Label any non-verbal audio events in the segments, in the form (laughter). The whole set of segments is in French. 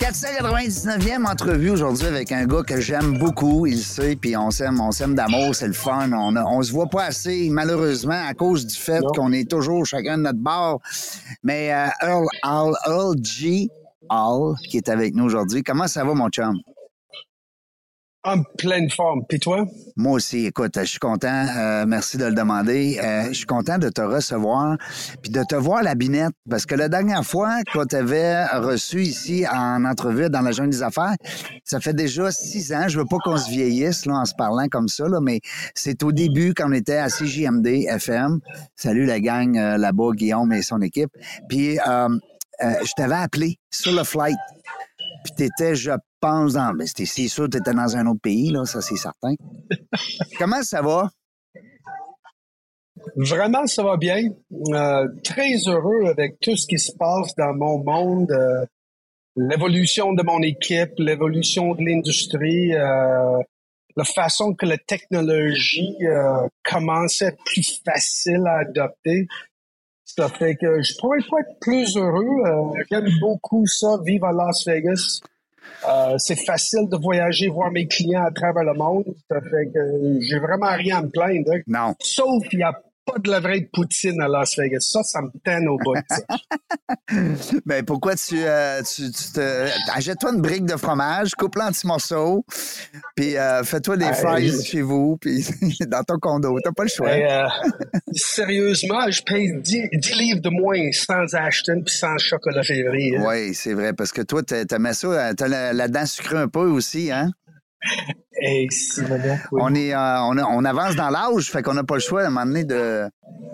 499e entrevue aujourd'hui avec un gars que j'aime beaucoup, il sait, puis on s'aime, on s'aime d'amour, c'est le fun. On, on se voit pas assez, malheureusement, à cause du fait qu'on est toujours chacun de notre bord. Mais euh, Earl, Earl, Earl G. Hall, qui est avec nous aujourd'hui. Comment ça va, mon chum? En pleine forme. Puis toi? Moi aussi, écoute, je suis content. Euh, merci de le demander. Euh, je suis content de te recevoir puis de te voir la binette. Parce que la dernière fois qu'on t'avait reçu ici en entrevue dans la Jeune des Affaires, ça fait déjà six ans. Je veux pas qu'on se vieillisse là, en se parlant comme ça, là, mais c'est au début quand on était à CJMD FM. Salut la gang euh, là-bas, Guillaume et son équipe. Puis je t'avais appelé sur le flight. Puis t'étais, je pense, dans. Ben, c'est sûr que t'étais dans un autre pays, là, ça c'est certain. (laughs) Comment ça va? Vraiment, ça va bien. Euh, très heureux avec tout ce qui se passe dans mon monde. Euh, l'évolution de mon équipe, l'évolution de l'industrie, euh, la façon que la technologie commence à être plus facile à adopter. Ça fait que je pourrais pas être plus heureux. J'aime beaucoup ça, vivre à Las Vegas. Euh, c'est facile de voyager, voir mes clients à travers le monde. Ça fait que j'ai vraiment rien à me plaindre. Non. Sauf qu'il n'y a pas de la vraie poutine à Las Vegas. Ça, ça me teine au bout. (laughs) ben, pourquoi tu, euh, tu, tu te... Achète-toi une brique de fromage, coupe-la en petits morceaux, puis euh, fais-toi des fries chez vous, puis (laughs) dans ton condo. T'as pas le choix. Euh, sérieusement, je paye 10, 10, livres de moins sans Ashton puis sans chocolat février. Hein. Oui, c'est vrai, parce que toi, t'as mis ça, t'as la, la dent sucrée un peu aussi, hein? Hey, si, on, est, euh, on, on, avance dans l'âge, fait qu'on n'a pas le choix à un moment donné de,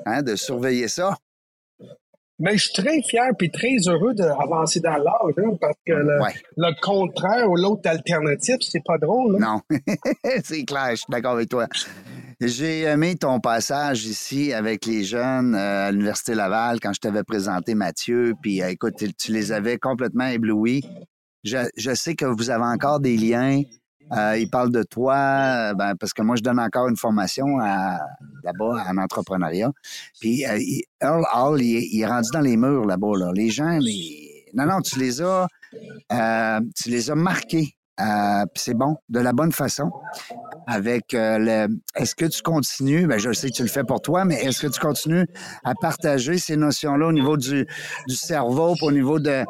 hein, de surveiller ça. Mais je suis très fier et très heureux d'avancer dans l'âge, hein, parce que le, ouais. le contraire ou l'autre alternative, c'est pas drôle. Hein? Non, (laughs) c'est clair, je suis d'accord avec toi. J'ai aimé ton passage ici avec les jeunes euh, à l'Université Laval quand je t'avais présenté Mathieu, puis euh, écoute, tu les avais complètement éblouis. Je, je sais que vous avez encore des liens. Euh, il parle de toi, ben, parce que moi, je donne encore une formation là-bas en entrepreneuriat. Puis euh, Earl Hall, il, est rendu dans les murs là-bas. Là. Les gens, non, non, tu les as, euh, tu les as marqués. c'est bon, de la bonne façon. Avec le. Est-ce que tu continues? Ben, je sais que tu le fais pour toi, mais est-ce que tu continues à partager ces notions-là au niveau du, du cerveau, au niveau de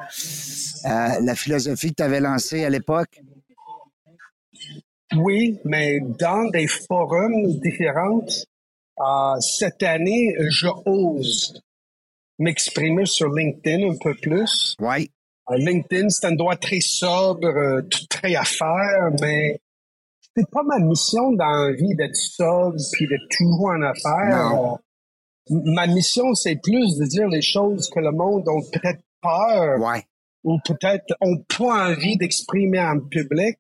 la philosophie que tu avais lancée à l'époque? Oui, mais dans des forums différents, euh, cette année, je ose m'exprimer sur LinkedIn un peu plus. Oui. Euh, LinkedIn, c'est un endroit très sobre, euh, très à faire, mais c'est pas ma mission dans la vie d'être sobre puis d'être toujours en affaires. Non. ma mission, c'est plus de dire les choses que le monde a peut-être peur. Ouais. Ou peut-être ont pas envie d'exprimer en public.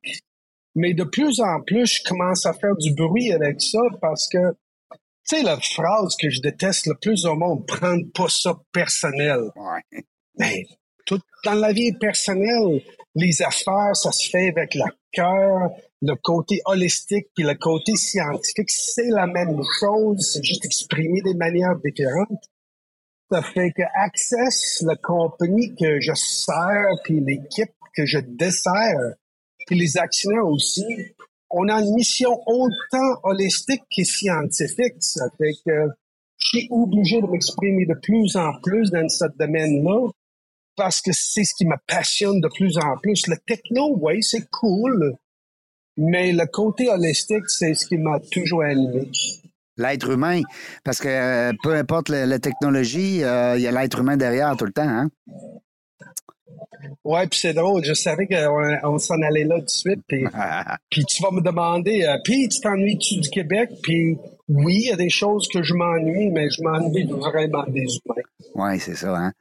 Mais de plus en plus, je commence à faire du bruit avec ça parce que, tu sais, la phrase que je déteste le plus au monde, prendre pas ça personnel. Ouais. Mais (laughs) tout dans la vie personnelle, les affaires, ça se fait avec le cœur, le côté holistique puis le côté scientifique, c'est la même chose, c'est juste exprimé de manières différentes. Ça fait que Access, la compagnie que je sers, puis l'équipe que je dessert, puis les actionnaires aussi, on a une mission autant holistique que scientifique. Ça fait que je suis obligé de m'exprimer de plus en plus dans ce domaine-là parce que c'est ce qui me passionne de plus en plus. Le techno, oui, c'est cool, mais le côté holistique, c'est ce qui m'a toujours animé. L'être humain, parce que euh, peu importe la, la technologie, euh, il y a l'être humain derrière tout le temps. Hein? Ouais, puis c'est drôle. Je savais qu'on on, s'en allait là tout de suite. Puis, (laughs) tu vas me demander, euh, puis tu t'ennuies-tu du Québec? Puis oui, il y a des choses que je m'ennuie, mais je m'ennuie vraiment des humains. Oui, c'est ça. Hein?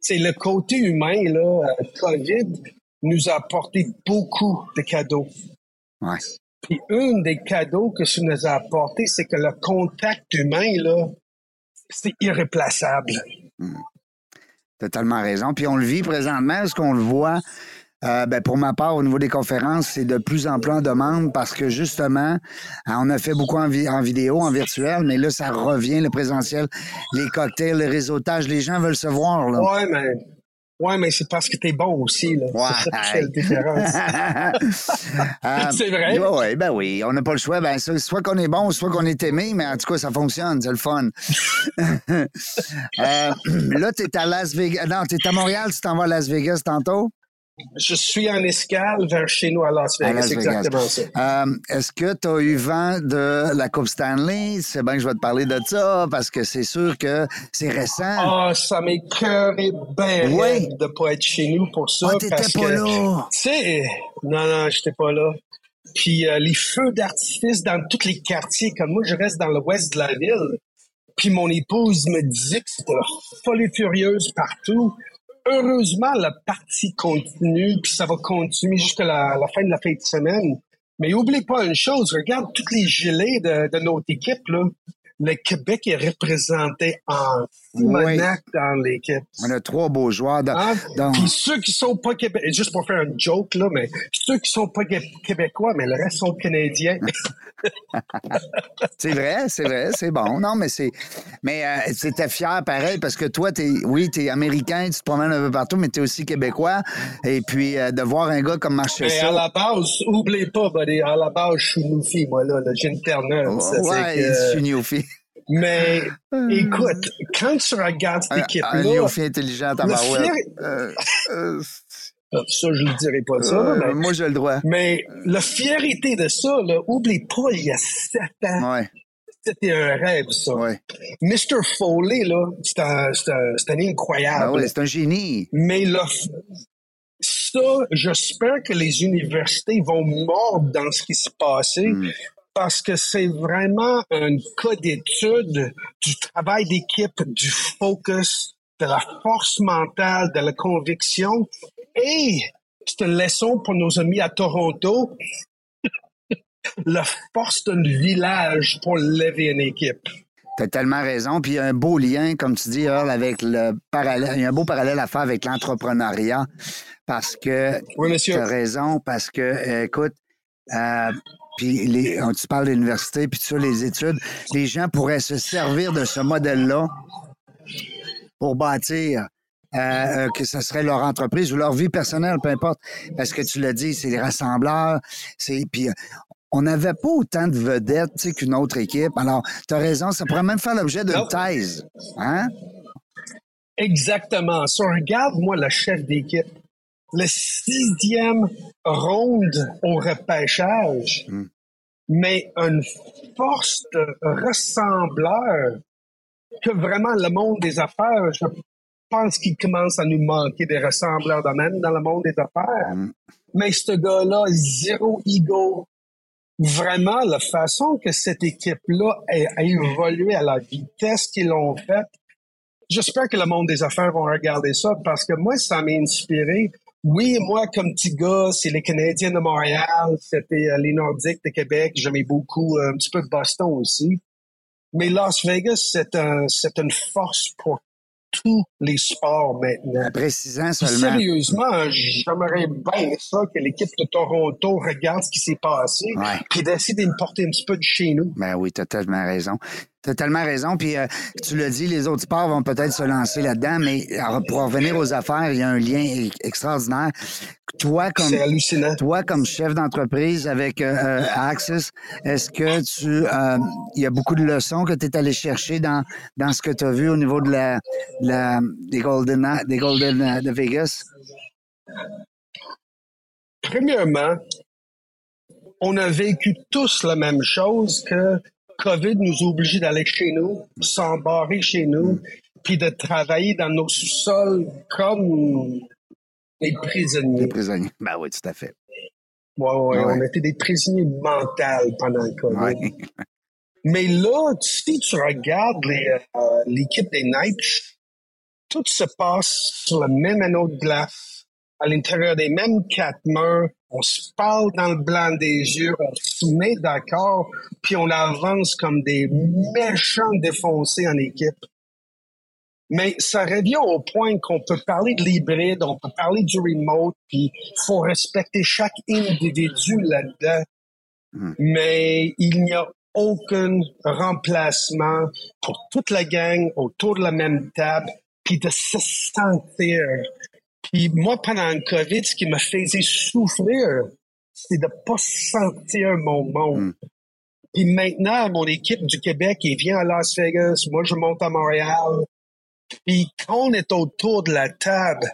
C'est le côté humain, là. COVID nous a apporté beaucoup de cadeaux. Ouais. Puis un des cadeaux que ça nous a apporté, c'est que le contact humain, là, c'est irréplaçable. Hmm. Totalement raison. Puis on le vit présentement, est-ce qu'on le voit? Euh, ben pour ma part, au niveau des conférences, c'est de plus en plus en demande parce que justement, on a fait beaucoup en, vidéo, en virtuel, mais là, ça revient, le présentiel, les cocktails, le réseautage, les gens veulent se voir. Là. Mais Ouais, mais c'est parce que t'es bon aussi, là. Ouais. C'est ça qui fait la différence. Euh, (laughs) (laughs) c'est vrai? Oui, ben oui. On n'a pas le choix. Ben, soit qu'on est bon, soit qu'on est aimé, mais en tout cas, ça fonctionne. C'est le fun. (laughs) euh, là, t'es à Las Vegas. Non, t'es à Montréal, tu t'en vas à Las Vegas tantôt? Je suis en escale vers chez nous à Las Vegas. Exactement ça. Euh, Est-ce que tu as eu vent de la Coupe Stanley? C'est bien que je vais te parler de ça parce que c'est sûr que c'est récent. Ah, oh, ça m'écœurait bien oui. de pas être chez nous pour ça. Ah, t'étais pas que, là. Tu sais, non, non, j'étais pas là. Puis euh, les feux d'artifice dans tous les quartiers, comme moi, je reste dans l'ouest de la ville. Puis mon épouse me disait que c'était folie furieuse partout heureusement, la partie continue, puis ça va continuer jusqu'à la, fin de la fin de semaine. Mais oublie pas une chose, regarde toutes les gilets de, de notre équipe, là. Le Québec est représenté en oui. dans l'équipe. On a trois beaux joueurs. Dans, hein? dans... Puis ceux qui sont pas québécois, juste pour faire un joke, là, mais ceux qui sont pas québécois, mais le reste sont canadiens. (laughs) c'est vrai, c'est vrai, c'est bon. Non, mais c'est. Mais euh, c'était fier pareil parce que toi, t'es, oui, t'es américain, tu te promènes un peu partout, mais t'es aussi québécois. Et puis euh, de voir un gars comme Marchessault. Mais à la base, oublie pas, buddy, à la base, je suis Newfie, moi, là, j'ai une terre-neuve. Oh, ouais, je suis Newfie. Mais écoute, quand tu regardes cette équipe-là. Intelligent à euh, euh, ça, je ne dirais pas ça. Euh, mais, moi, j'ai le droit. Mais la fierté de ça, là, oublie pas, il y a sept ans. Ouais. C'était un rêve, ça. Ouais. Mr. Foley, là, c'est un, un, un, incroyable. Ah ouais, c'est un génie. Mais là, ça, j'espère que les universités vont mordre dans ce qui s'est passé. Mm. Parce que c'est vraiment un cas d'étude du travail d'équipe, du focus, de la force mentale, de la conviction. Et c'est une leçon pour nos amis à Toronto. la force d'un village pour lever une équipe. T'as tellement raison. Puis il y a un beau lien, comme tu dis, Earl, avec le parallèle. Il y a un beau parallèle à faire avec l'entrepreneuriat. Parce que. Oui, monsieur. T'as raison, parce que, écoute, euh, puis les, tu parles l'université, puis ça, les études, les gens pourraient se servir de ce modèle-là pour bâtir euh, euh, que ce serait leur entreprise ou leur vie personnelle, peu importe. Parce que tu l'as dit, c'est les rassembleurs, c'est puis on n'avait pas autant de vedettes qu'une autre équipe. Alors, tu as raison, ça pourrait même faire l'objet d'une thèse. Hein? Exactement. So, regarde, moi, le chef d'équipe. Le sixième ronde au repêchage, mm. mais une force de rassembleur que vraiment le monde des affaires, je pense qu'il commence à nous manquer des rassembleurs de même dans le monde des affaires. Mm. Mais ce gars-là, zéro ego. Vraiment, la façon que cette équipe-là a, a évolué à la vitesse qu'ils l'ont faite, j'espère que le monde des affaires vont regarder ça parce que moi, ça m'a inspiré. Oui, moi, comme petit gars, c'est les Canadiens de Montréal, c'était euh, les Nordiques de Québec, j'aimais beaucoup, euh, un petit peu de Boston aussi. Mais Las Vegas, c'est un, c'est une force pour tous les sports maintenant. Précisant seulement. Sérieusement, j'aimerais bien ça que l'équipe de Toronto regarde ce qui s'est passé, ouais. puis décide de me porter un petit peu de chez nous. Ben oui, tu as tellement raison. Tu as tellement raison. Puis euh, tu l'as dit, les autres sports vont peut-être se lancer là-dedans, mais pour revenir aux affaires, il y a un lien extraordinaire. Toi, comme hallucinant. toi, comme chef d'entreprise avec euh, Access, est-ce que tu euh, il y a beaucoup de leçons que tu es allé chercher dans, dans ce que tu as vu au niveau de la, de la des Golden des Golden de Vegas? Premièrement, on a vécu tous la même chose que COVID nous a obligés d'aller chez nous, s'embarrer chez nous, puis de travailler dans nos sous-sols comme des prisonniers. Des prisonniers. Ben oui, tout à fait. Ouais, ouais, Ouais. on était des prisonniers mentaux pendant le COVID. Ouais. (laughs) Mais là, si tu regardes euh, l'équipe des Knights, tout se passe sur le même anneau de glace. À l'intérieur des mêmes quatre mains, on se parle dans le blanc des yeux, on se met d'accord, puis on avance comme des méchants défoncés en équipe. Mais ça revient au point qu'on peut parler de l'hybride, on peut parler du remote, puis il faut respecter chaque individu là-dedans. Hmm. Mais il n'y a aucun remplacement pour toute la gang autour de la même table, puis de se sentir. Puis moi, pendant le COVID, ce qui me faisait souffrir, c'est de pas sentir mon monde. Hmm. Puis maintenant, mon équipe du Québec, il vient à Las Vegas, moi je monte à Montréal. Puis quand on est autour de la table,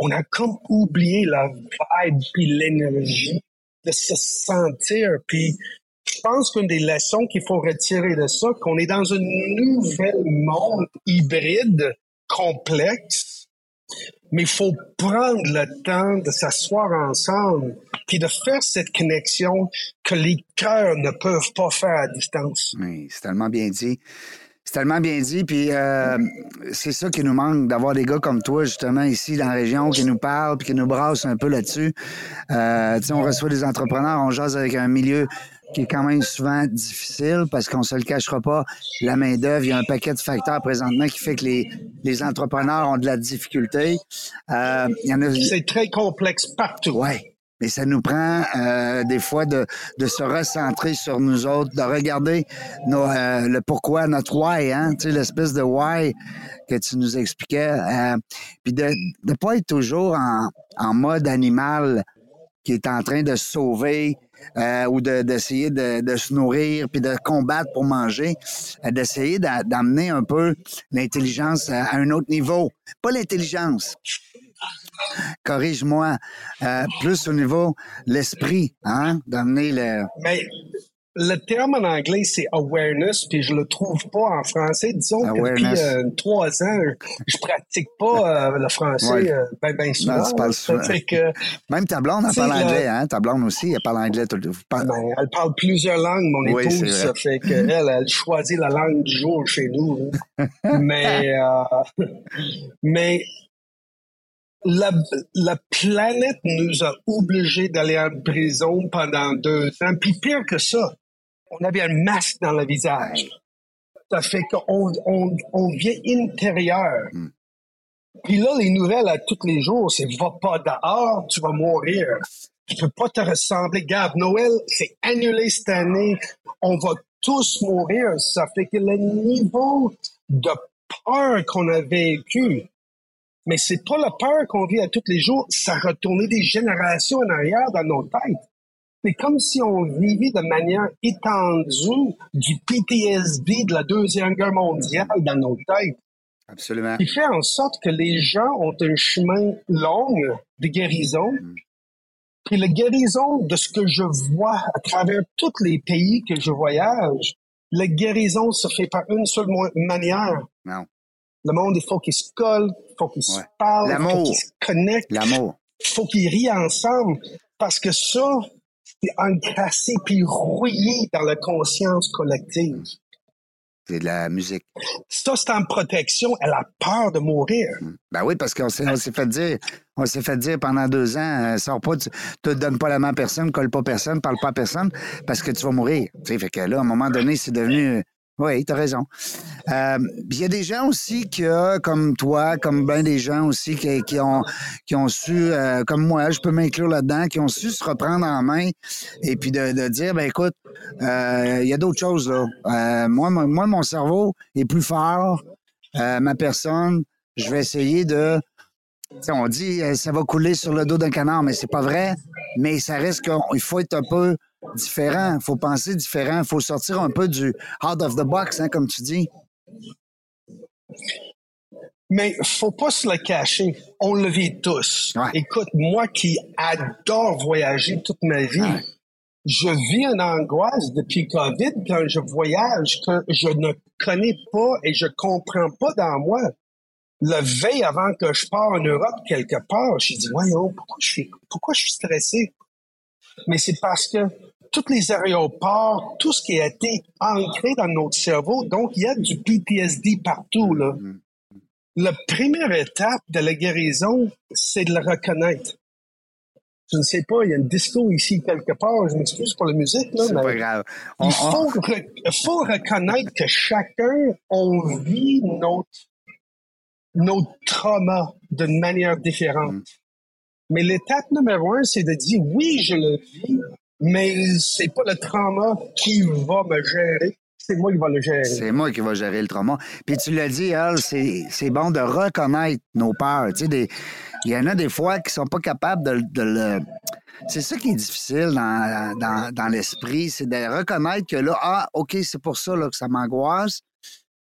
on a comme oublié la vibe puis l'énergie de se sentir. Puis je pense qu'une des leçons qu'il faut retirer de ça, qu'on est dans un nouvel monde hybride complexe, mais il faut prendre le temps de s'asseoir ensemble puis de faire cette connexion que les cœurs ne peuvent pas faire à distance. C'est tellement bien dit. C'est tellement bien dit, euh, c'est ça qui nous manque, d'avoir des gars comme toi, justement, ici dans la région, qui nous parlent, puis qui nous brassent un peu là-dessus. Euh, on reçoit des entrepreneurs, on jase avec un milieu qui est quand même souvent difficile parce qu'on se le cachera pas, la main-d'œuvre, il y a un paquet de facteurs présentement qui fait que les, les entrepreneurs ont de la difficulté. Euh, C'est très complexe partout. Ouais. Mais ça nous prend euh, des fois de, de, se recentrer sur nous autres, de regarder nos, euh, le pourquoi, notre why, hein, tu sais, l'espèce de why que tu nous expliquais. Euh, puis de ne pas être toujours en, en, mode animal qui est en train de sauver euh, ou d'essayer de, de, se nourrir puis de combattre pour manger, euh, d'essayer d'amener un peu l'intelligence à un autre niveau. Pas l'intelligence, corrige-moi, euh, plus au niveau l'esprit, hein, d'amener le. Mais le terme en anglais, c'est awareness, puis je le trouve pas en français. Disons que depuis euh, trois ans, je pratique pas euh, le français euh, ben, ben souvent. (laughs) Même ta blonde, elle parle anglais, hein? Ta blonde aussi, elle parle anglais tout le temps. Ben, elle parle plusieurs langues, mon épouse. Ça fait qu'elle, elle choisit la langue du jour chez nous. Hein. (laughs) mais, mais la, la, planète nous a obligés d'aller en prison pendant deux ans. Puis pire que ça, on avait un masque dans le visage. Ça fait qu'on on, on vient intérieur. Hmm. Puis là, les nouvelles à tous les jours, c'est va pas dehors, tu vas mourir. Tu peux pas te ressembler. Gab, Noël, c'est annulé cette année. On va tous mourir. Ça fait que le niveau de peur qu'on a vécu, mais c'est pas la peur qu'on vit à tous les jours, ça retournait des générations en arrière dans nos têtes. C'est comme si on vivait de manière étendue du PTSD de la Deuxième Guerre mondiale dans nos têtes. Absolument. Qui fait en sorte que les gens ont un chemin long de guérison. Mm. Puis la guérison de ce que je vois à travers tous les pays que je voyage, la guérison se fait par une seule manière. Non. Le monde, il faut qu'il se colle, il faut qu'il se parle, il faut qu'il se connecte. L'amour. Il faut qu'ils rient ensemble. Parce que ça, encrassé puis rouillé dans la conscience collective. C'est de la musique. Ça, c'est en protection. Elle a peur de mourir. Hmm. Ben oui, parce qu'on s'est, fait dire, on s'est fait dire pendant deux ans, euh, sors pas, tu te donnes pas la main à personne, colle pas personne, parle pas à personne, parce que tu vas mourir. Tu fait que là, à un moment donné, c'est devenu oui, tu as raison. Euh, il y a des gens aussi qui, comme toi, comme bien des gens aussi qui, ont, qui ont su, euh, comme moi, je peux m'inclure là-dedans, qui ont su se reprendre en main et puis de, de dire, ben écoute, euh, il y a d'autres choses là. moi, moi, mon cerveau est plus fort. ma personne, je vais essayer de on dit ça va couler sur le dos d'un canard, mais c'est pas vrai. Mais ça reste qu'il faut être un peu différent. Il faut penser différent. Il faut sortir un peu du out of the box, hein, comme tu dis. Mais faut pas se le cacher. On le vit tous. Écoute, moi qui adore voyager toute ma vie, je vis une angoisse depuis COVID quand je voyage que je ne connais pas et je comprends pas dans moi. Le veille avant que je pars en Europe quelque part, je dis voyons pourquoi je suis pourquoi je suis stressé. Mais c'est parce que tous les aéroports, tout ce qui a été ancré dans notre cerveau. Donc, il y a du PTSD partout. Là. Mm-hmm. La première étape de la guérison, c'est de le reconnaître. je ne sais pas, il y a une disco ici quelque part. Je m'excuse pour la musique. Là, C'est mais pas grave. il On- faut, on- re- faut reconnaître que chacun, on vit notre, notre trauma d'une manière différente. Mm. Mais l'étape numéro un, c'est de dire oui, je le vis, mais c'est pas le trauma qui va me gérer, c'est moi qui va le gérer. C'est moi qui va gérer le trauma. Puis tu l'as dit, Al, c'est bon de reconnaître nos peurs. Il y en a des fois qui sont pas capables de, le. C'est ça qui est difficile dans, dans, dans l'esprit, c'est de reconnaître que là, ah, OK, c'est pour ça là, que ça m'angoisse.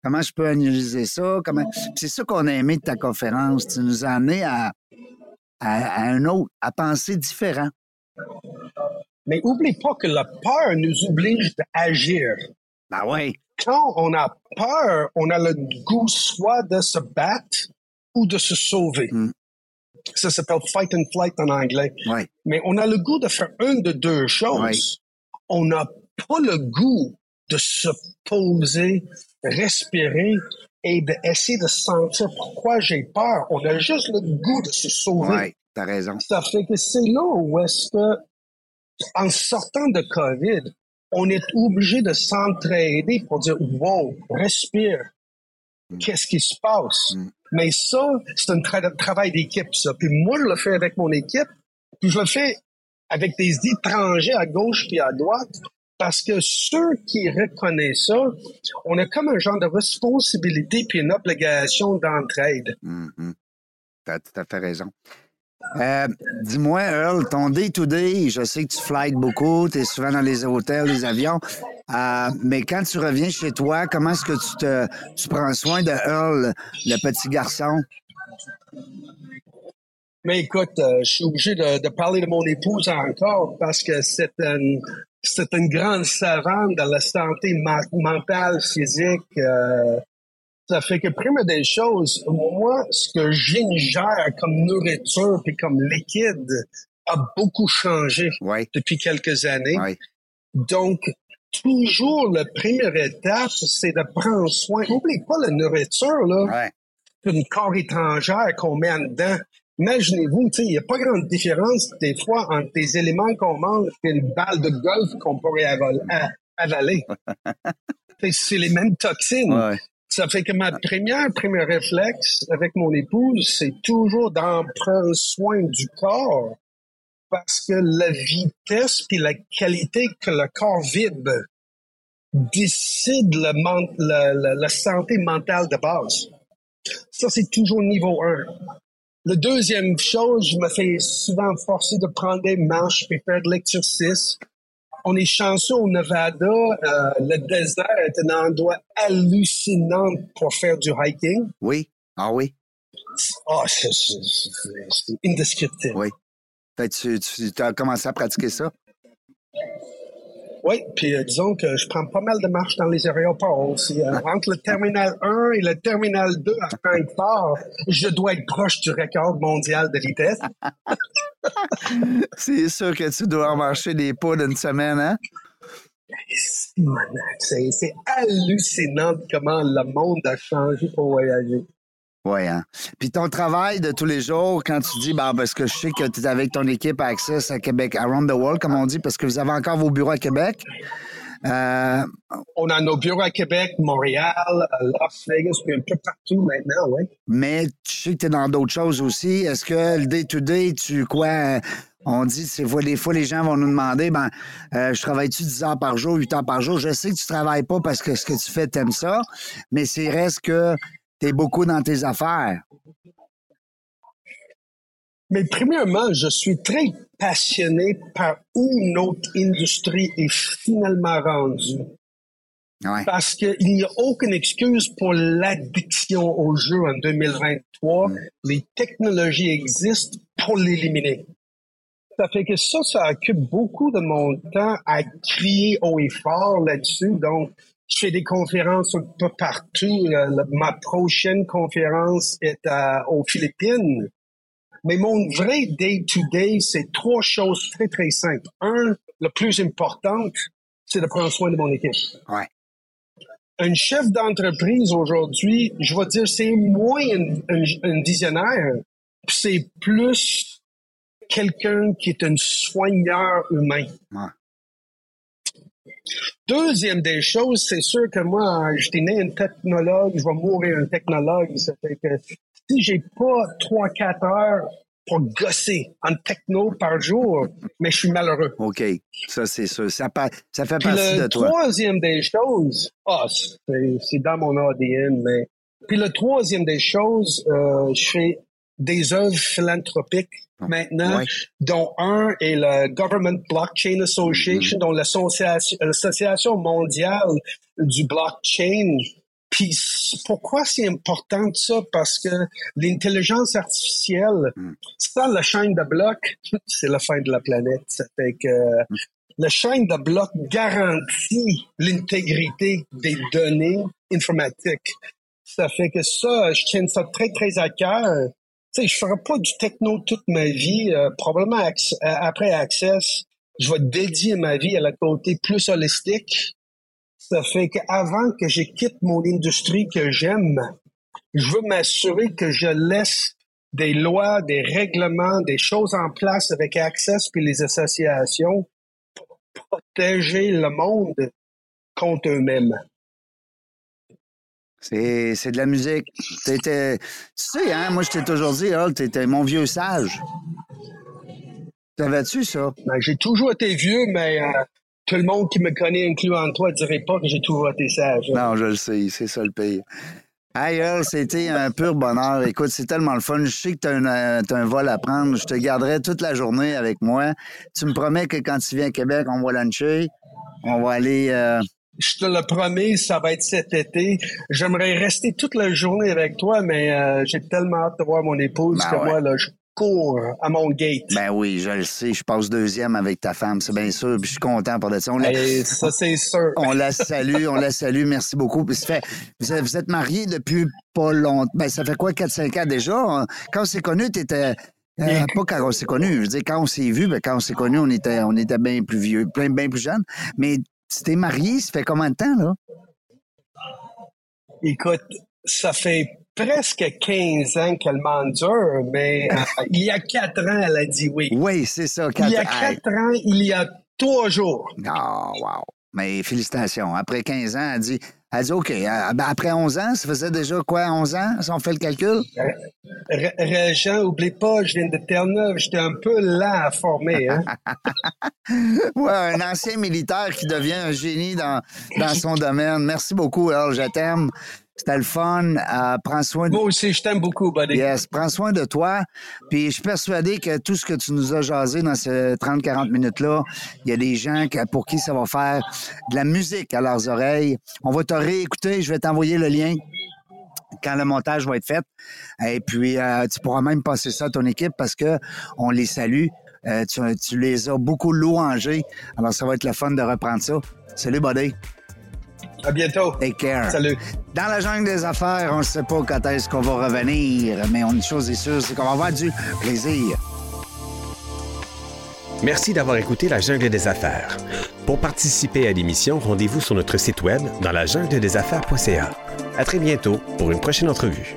Comment je peux analyser ça? Comment... C'est ça qu'on a aimé de ta conférence. Tu nous as amené à, à un autre, à penser différent. Mais oublie pas que la peur nous oblige d'agir. Ben oui. Quand on a peur, on a le goût soit de se battre ou de se sauver. Mm. Ça s'appelle fight and flight en anglais. Mais on a le goût de faire une de deux choses. On n'a pas le goût de se poser, respirer et d'essayer de sentir pourquoi j'ai peur. On a juste le goût de se sauver. Oui, t'as raison. Ça fait que c'est là où est-ce que, en sortant de COVID, on est obligé de s'entraider pour dire, wow, respire. Qu'est-ce qui se passe? Mm. Mais ça, c'est un tra- travail d'équipe, ça. Puis moi, je le fais avec mon équipe, puis je le fais avec des étrangers à gauche puis à droite, parce que ceux qui reconnaissent ça, on a comme un genre de responsabilité puis une obligation d'entraide. Mhm. T'as tout à fait raison. Euh, Dis-moi, Earl, ton day-to-day, je sais que tu flights beaucoup, tu es souvent dans les hôtels, les avions, euh, mais quand tu reviens chez toi, comment est-ce que tu te tu prends soin de Earl, le petit garçon? Mais écoute, euh, je suis obligé de, parler de mon épouse encore parce que c'est une, une grande savante dans la santé mentale, physique. Ça fait que, prime des choses, moi, ce que j'ingère comme nourriture puis comme liquide a beaucoup changé depuis quelques années. Donc, toujours la première étape, c'est de prendre soin. N'oublie pas la nourriture, là oui. une corps étrangère qu'on met en dedans. Imaginez-vous, il n'y a pas grande différence des fois entre des éléments qu'on mange et une balle de golf qu'on pourrait avaler. (laughs) C'est les mêmes toxines. Ouais. Ça fait que ma première, premier réflexe avec mon épouse, c'est toujours d'en prendre soin du corps parce que la vitesse puis la qualité que le corps vibre décide le la, la- la santé mentale de base. Ça, c'est toujours niveau 1. La deuxième chose, je me fais souvent forcer de prendre des marches et faire de l'exercice. On est chanceux au Nevada. euh, le désert est un endroit hallucinant pour faire du hiking. Oui. Ah oui. Ah, c'est- indescriptible. Oui. Fait tu, tu as commencé à pratiquer ça? Oui, puis euh, disons que je prends pas mal de marches dans les aéroports aussi. Euh, entre le terminal 1 et le terminal 2 à Francfort, je dois être proche du record mondial de vitesse. (laughs) C'est sûr que tu dois en marcher des pas d'une semaine, hein? C'est hallucinant comment le monde a changé pour voyager. Oui, hein. Puis ton travail de tous les jours, quand tu dis, ben, parce que je sais que tu es avec ton équipe à Access à Québec, around the world, comme on dit, parce que vous avez encore vos bureaux à Québec. Euh, On a nos bureaux à Québec, Montréal, Las Vegas, puis un peu partout maintenant, oui. mais tu sais que tu es dans d'autres choses aussi. Est-ce que le day-to-day, tu quoi? euh, On dit, c'est fois, des fois, les gens vont nous demander, ben, euh, je travaille-tu 10 heures par jour, 8 heures par jour? Je sais que tu travailles pas parce que ce que tu fais, t'aimes ça, mais c'est reste que tu es beaucoup dans tes affaires. Mais premièrement, je suis très passionné par où notre industrie est finalement rendue. Ouais. Parce qu'il n'y a aucune excuse pour l'addiction aux jeux en 2023. Les technologies existent pour l'éliminer. Ça fait que ça, ça occupe beaucoup de mon temps à crier haut et fort là-dessus. Donc, je fais des conférences un peu partout. Euh, la- ma prochaine conférence est à- aux Philippines. Mais mon vrai day-to-day, c'est trois choses très, très simples. Un, le plus important, c'est de prendre soin de mon équipe Ouais. un chef d'entreprise aujourd'hui, je vais dire, c'est moins un, un- un visionnaire, c'est plus quelqu'un qui est un soigneur humain. Deuxième des choses, c'est sûr que moi, je suis né un technologue, je vais mourir un technologue. Ça fait que si j'ai pas trois, quatre heures pour gosser en techno par jour, mais je suis malheureux. OK. Ça, c'est ça. Ça, ça fait partie le de toi. troisième des choses, ah, c'est c'est dans mon ADN, mais. Puis le troisième des choses, euh, je fais des œuvres philanthropiques maintenant, Ouais. dont un est le Government Blockchain Association, dont l'association l'association mondiale du blockchain. Puis pourquoi c'est important ça? Parce que l'intelligence artificielle, sans la chaîne de blocs, (laughs) c'est la fin de la planète. Ça fait que la chaîne de blocs garantit l'intégrité des données informatiques. Ça fait que ça, je tiens ça très, très à cœur. Tu sais, je ferai pas du techno toute ma vie. euh, probablement euh, après Access, je vais dédier ma vie à la côté plus holistique. Ça fait qu'avant que je quitte mon industrie que j'aime, je veux m'assurer que je laisse des lois, des règlements, des choses en place avec Access puis les associations pour protéger le monde contre eux-mêmes. C'est, c'est de la musique. T'étais, tu sais, hein, moi, je t'ai toujours dit, Hall, t'étais mon vieux sage. Savais-tu ça? Ben, j'ai toujours été vieux, mais euh, tout le monde qui me connaît, incluant toi, dirait pas que j'ai toujours été sage. Non, je le sais, c'est ça le pire. Hey, Earl, c'était un pur bonheur. Écoute, c'est tellement le fun. Je sais que tu as, un vol à prendre. Je te garderai toute la journée avec moi. Tu me promets que quand tu viens à Québec, on va luncher. On va aller. euh, Je te le promets, ça va être cet été. J'aimerais rester toute la journée avec toi, mais euh, j'ai tellement hâte de voir mon épouse Ben que ouais. moi, là, je cours à mon gate. Ben oui, je le sais. Je passe deuxième avec ta femme, c'est bien sûr. Puis je suis content pour ça. On la, Et ça, c'est sûr. (laughs) on la salue, on la salue. Merci beaucoup. Puis ça fait, vous êtes, mariés depuis pas longtemps. Ben, ça fait quoi, 4-5 ans déjà? Quand on s'est connus, t'étais. euh, pas quand on s'est connus. Je veux dire, quand on s'est vu, ben, quand on s'est connus, on était, on était bien plus vieux, bien, bien plus jeunes. Mais tu t'es marié, ça fait combien de temps, là? Écoute, ça fait presque 15 ans qu'elle m'endure, mais euh, (laughs) il y a quatre ans, elle a dit oui. Oui, c'est ça. Il y a quatre- Hey. quatre ans, il y a trois jours. Ah, wow. Mais félicitations. Après 15 ans, elle dit, elle dit OK. euh, ben, après 11 ans, ça faisait déjà quoi, 11 ans, si on fait le calcul? Ré- Régent, oublie pas, je viens de Terre-Neuve, j'étais un peu lent à former. Hein? (laughs) Ouais, un ancien militaire qui devient un génie dans, dans son domaine. Merci beaucoup, Earl. Je t'aime. C'était le fun. Euh, prends soin de Moi aussi, je t'aime beaucoup, buddy. Yes, prends soin de toi. Puis je suis persuadé que tout ce que tu nous as jasé dans ces 30-40 minutes-là, il y a des gens pour qui ça va faire de la musique à leurs oreilles. On va te réécouter. Je vais t'envoyer le lien quand le montage va être fait. Et puis, euh, tu pourras même passer ça à ton équipe parce que on les salue. Euh, tu, tu les as beaucoup louangés. Alors, ça va être le fun de reprendre ça. Salut, buddy. À bientôt. Take care. Salut. Dans la jungle des affaires, on ne sait pas quand est-ce qu'on va revenir, mais une chose est sûre, c'est qu'on va avoir du plaisir. Merci d'avoir écouté La Jungle des Affaires. Pour participer à l'émission, rendez-vous sur notre site web dans la jungle des affaires.ca. À très bientôt pour une prochaine entrevue.